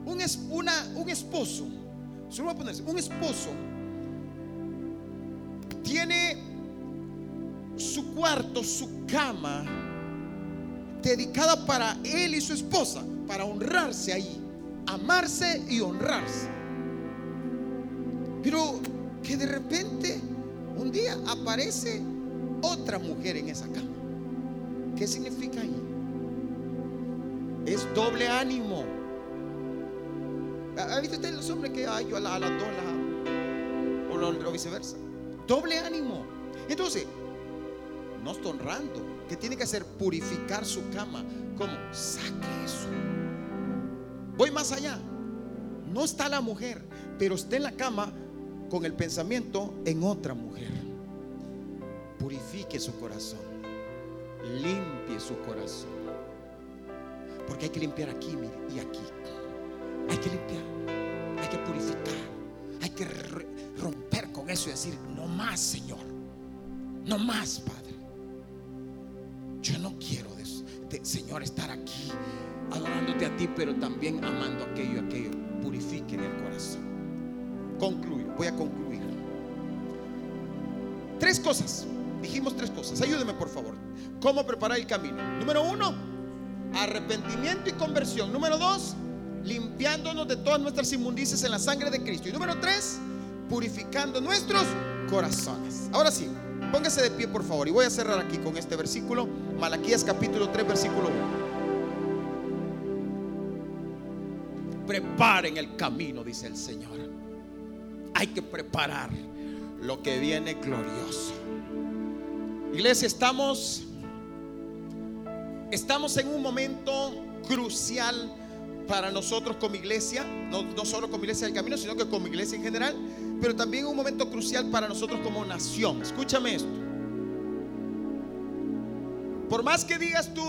un esposo, se lo voy a poner, un esposo tiene su cuarto, su cama dedicada para él y su esposa, para honrarse ahí, amarse y honrarse. Pero que de repente un día aparece otra mujer en esa cama. ¿Qué significa ahí? Es doble ánimo. ¿Ha visto usted los hombres que hay a, la, a las dos o lo viceversa? Doble ánimo. Entonces, no está honrando. ¿Qué tiene que hacer? Purificar su cama. ¿Cómo? Saque eso. Voy más allá. No está la mujer, pero está en la cama con el pensamiento en otra mujer. Purifique su corazón. Limpie su corazón. Porque hay que limpiar aquí, mire, y aquí. Hay que limpiar. Hay que purificar. Hay que romper con eso y decir, no más, Señor. No más, Padre. Yo no quiero, Señor, estar aquí adorándote a ti, pero también amando aquello aquello. Purifiquen el corazón. Concluyo, voy a concluir. Tres cosas. Dijimos tres cosas. Ayúdeme, por favor. ¿Cómo preparar el camino? Número uno, arrepentimiento y conversión. Número dos, limpiándonos de todas nuestras inmundicias en la sangre de Cristo. Y número tres, purificando nuestros corazones. Ahora sí, póngase de pie, por favor. Y voy a cerrar aquí con este versículo. Malaquías capítulo 3, versículo 1. Preparen el camino, dice el Señor. Hay que preparar lo que viene glorioso. Iglesia, estamos estamos en un momento crucial para nosotros como iglesia, no, solo como iglesia del camino, sino que como iglesia en general, pero también un momento crucial para nosotros como nación. Escúchame esto. Por más que digas tú,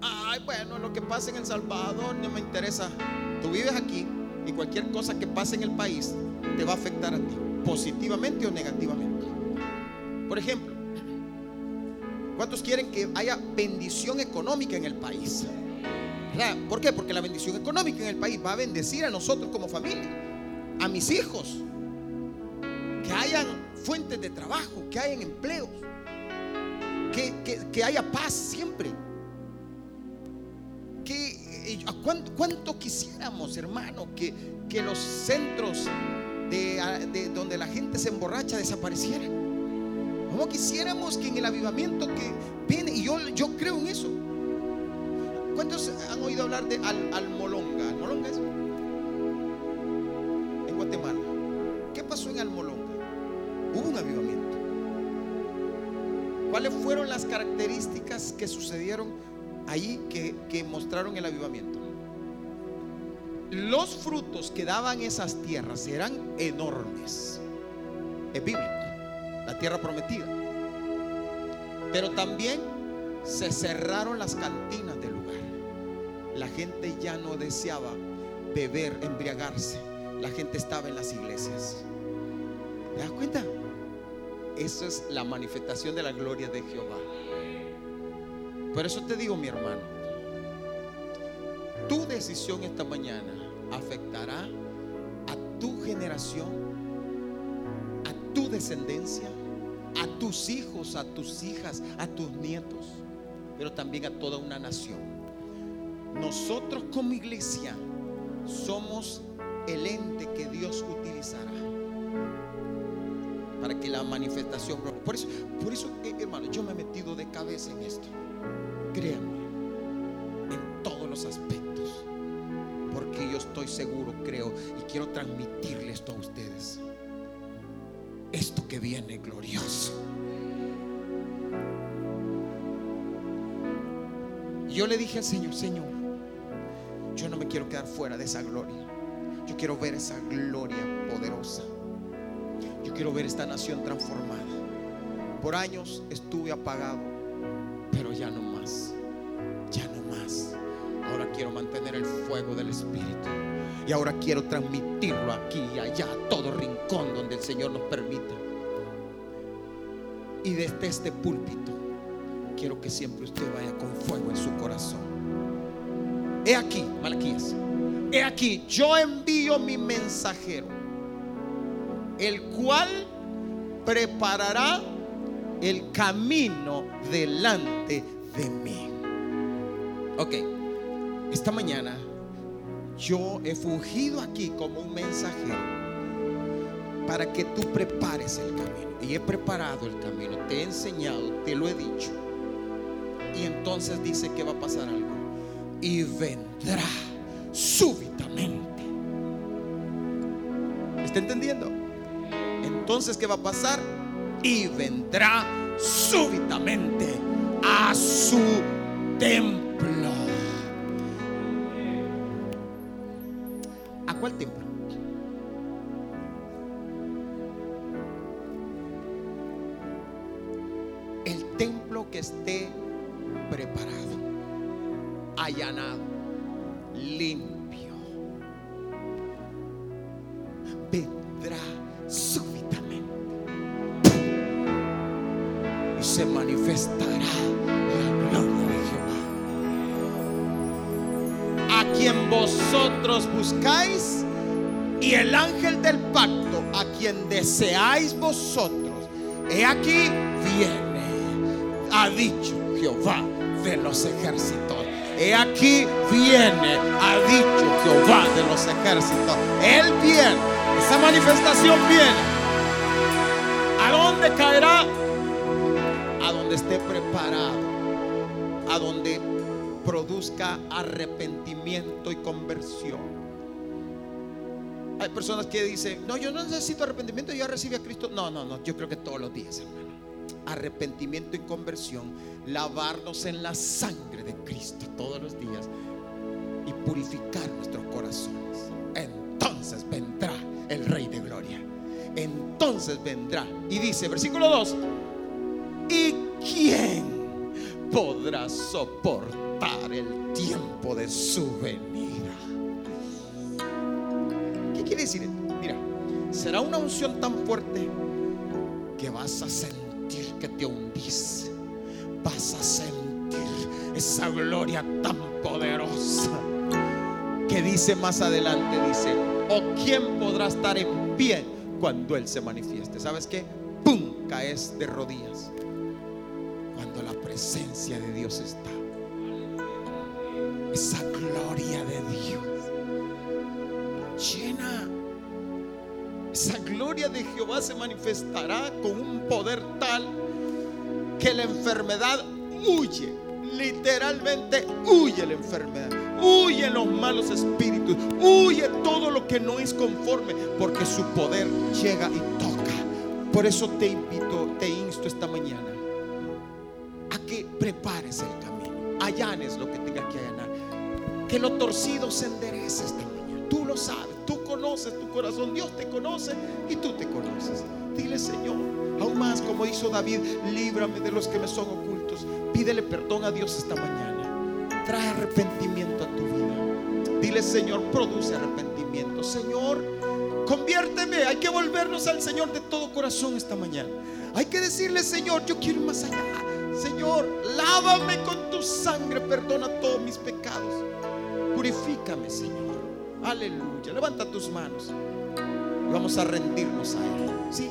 ay, bueno, lo que pasa en El Salvador no me interesa. Tú vives aquí y cualquier cosa que pase en el país te va a afectar a ti, positivamente o negativamente. Por ejemplo, ¿cuántos quieren que haya bendición económica en el país? ¿Por qué? Porque la bendición económica en el país va a bendecir a nosotros como familia, a mis hijos, que hayan fuentes de trabajo, que hayan empleos, que, haya paz siempre. Que, eh, ¿cuánto, quisiéramos, hermano, que, que los centros de, donde la gente se emborracha desaparecieran? ¿Cómo quisiéramos que en el avivamiento que viene, y yo, yo creo en eso, ¿Cuántos han oído hablar de Al Almolonga? ¿Almolonga es? En Guatemala. ¿Qué pasó en Almolonga? Hubo un avivamiento. ¿Cuáles fueron las características que sucedieron ahí que, que mostraron el avivamiento? Los frutos que daban esas tierras eran enormes. Es bíblico. La tierra prometida. Pero también se cerraron las cantinas. La gente ya no deseaba beber, embriagarse. La gente estaba en las iglesias. ¿Te das cuenta? Eso es la manifestación de la gloria de Jehová. Por eso te digo, mi hermano, tu decisión esta mañana afectará a tu generación, a tu descendencia, a tus hijos, a tus hijas, a tus nietos pero también a toda una nación. Nosotros como iglesia somos el ente que Dios utilizará para que la manifestación por eso por eso eh, hermano yo me he metido de cabeza en esto créanme, en todos los aspectos. Porque yo estoy seguro, creo, y quiero transmitirle esto a ustedes. Esto que viene glorioso. Yo le dije al Señor, Señor, quiero quedar fuera de esa gloria. Yo quiero ver esa gloria poderosa. Yo quiero ver esta nación transformada. Por años estuve apagado, pero ya no más. Ya no más. Ahora quiero mantener el fuego del Espíritu. Y ahora quiero transmitirlo aquí y allá, a todo rincón donde el Señor nos permita. Y desde este púlpito, quiero que siempre usted vaya con fuego en su corazón. He aquí, Malaquías. He aquí, yo envío mi mensajero, el cual preparará el camino delante de mí. Ok, esta mañana yo he fungido aquí como un mensajero para que tú prepares el camino. Y he preparado el camino, te he enseñado, te lo he dicho. Y entonces dice que va a pasar algo. Y vendrá súbitamente. ¿Está entendiendo? Entonces, ¿qué va a pasar? Y vendrá súbitamente a su templo. Allanado, limpio. Vendrá súbitamente y se manifestará la gloria de Jehová. A quien vosotros buscáis y el ángel del pacto, a quien deseáis vosotros. He aquí viene, ha dicho Jehová de los ejércitos. He aquí viene, ha dicho Jehová de los ejércitos. Él viene, esa manifestación viene. ¿A dónde caerá? A donde esté preparado, a donde produzca arrepentimiento y conversión. Hay personas que dicen, no, yo no necesito arrepentimiento, yo ya recibí a Cristo. No, no, no, yo creo que todos los días, hermano. Arrepentimiento y conversión, lavarnos en la sangre de Cristo todos los días y purificar nuestros corazones. Entonces vendrá el Rey de Gloria. Entonces vendrá. Y dice, versículo 2, ¿y quién podrá soportar el tiempo de su venida? ¿Qué quiere decir? Mira, será una unción tan fuerte que vas a sentir que te hundís. Vas a sentir esa gloria tan poderosa que dice más adelante, dice, o quién podrá estar en pie cuando Él se manifieste. ¿Sabes qué? ¡Pum! Caes de rodillas cuando la presencia de Dios está. Esa gloria de Dios llena. Esa gloria de Jehová se manifestará con un poder tal que la enfermedad huye. Literalmente huye la enfermedad. Huye los malos espíritus. Huye todo lo que no es conforme. Porque su poder llega y toca. Por eso te invito, te insto esta mañana a que prepares el camino. Allanes lo que tenga que allanar. Que lo torcido se enderece esta mañana. Tú lo sabes, conoces tu corazón. Dios te conoce y tú te conoces. Dile, Señor, aún más como hizo David, líbrame de los que me son ocultos. Pídele perdón a Dios esta mañana. Trae arrepentimiento a tu vida. Dile, Señor, produce arrepentimiento. Señor, conviérteme. Hay que volvernos al Señor de todo corazón esta mañana. Hay que decirle, Señor, yo quiero ir más allá. Señor, lávame con tu sangre, perdona todos mis pecados. Purifícame, Señor. Aleluya. Levanta tus manos. Y vamos a rendirnos a Él. ¿sí?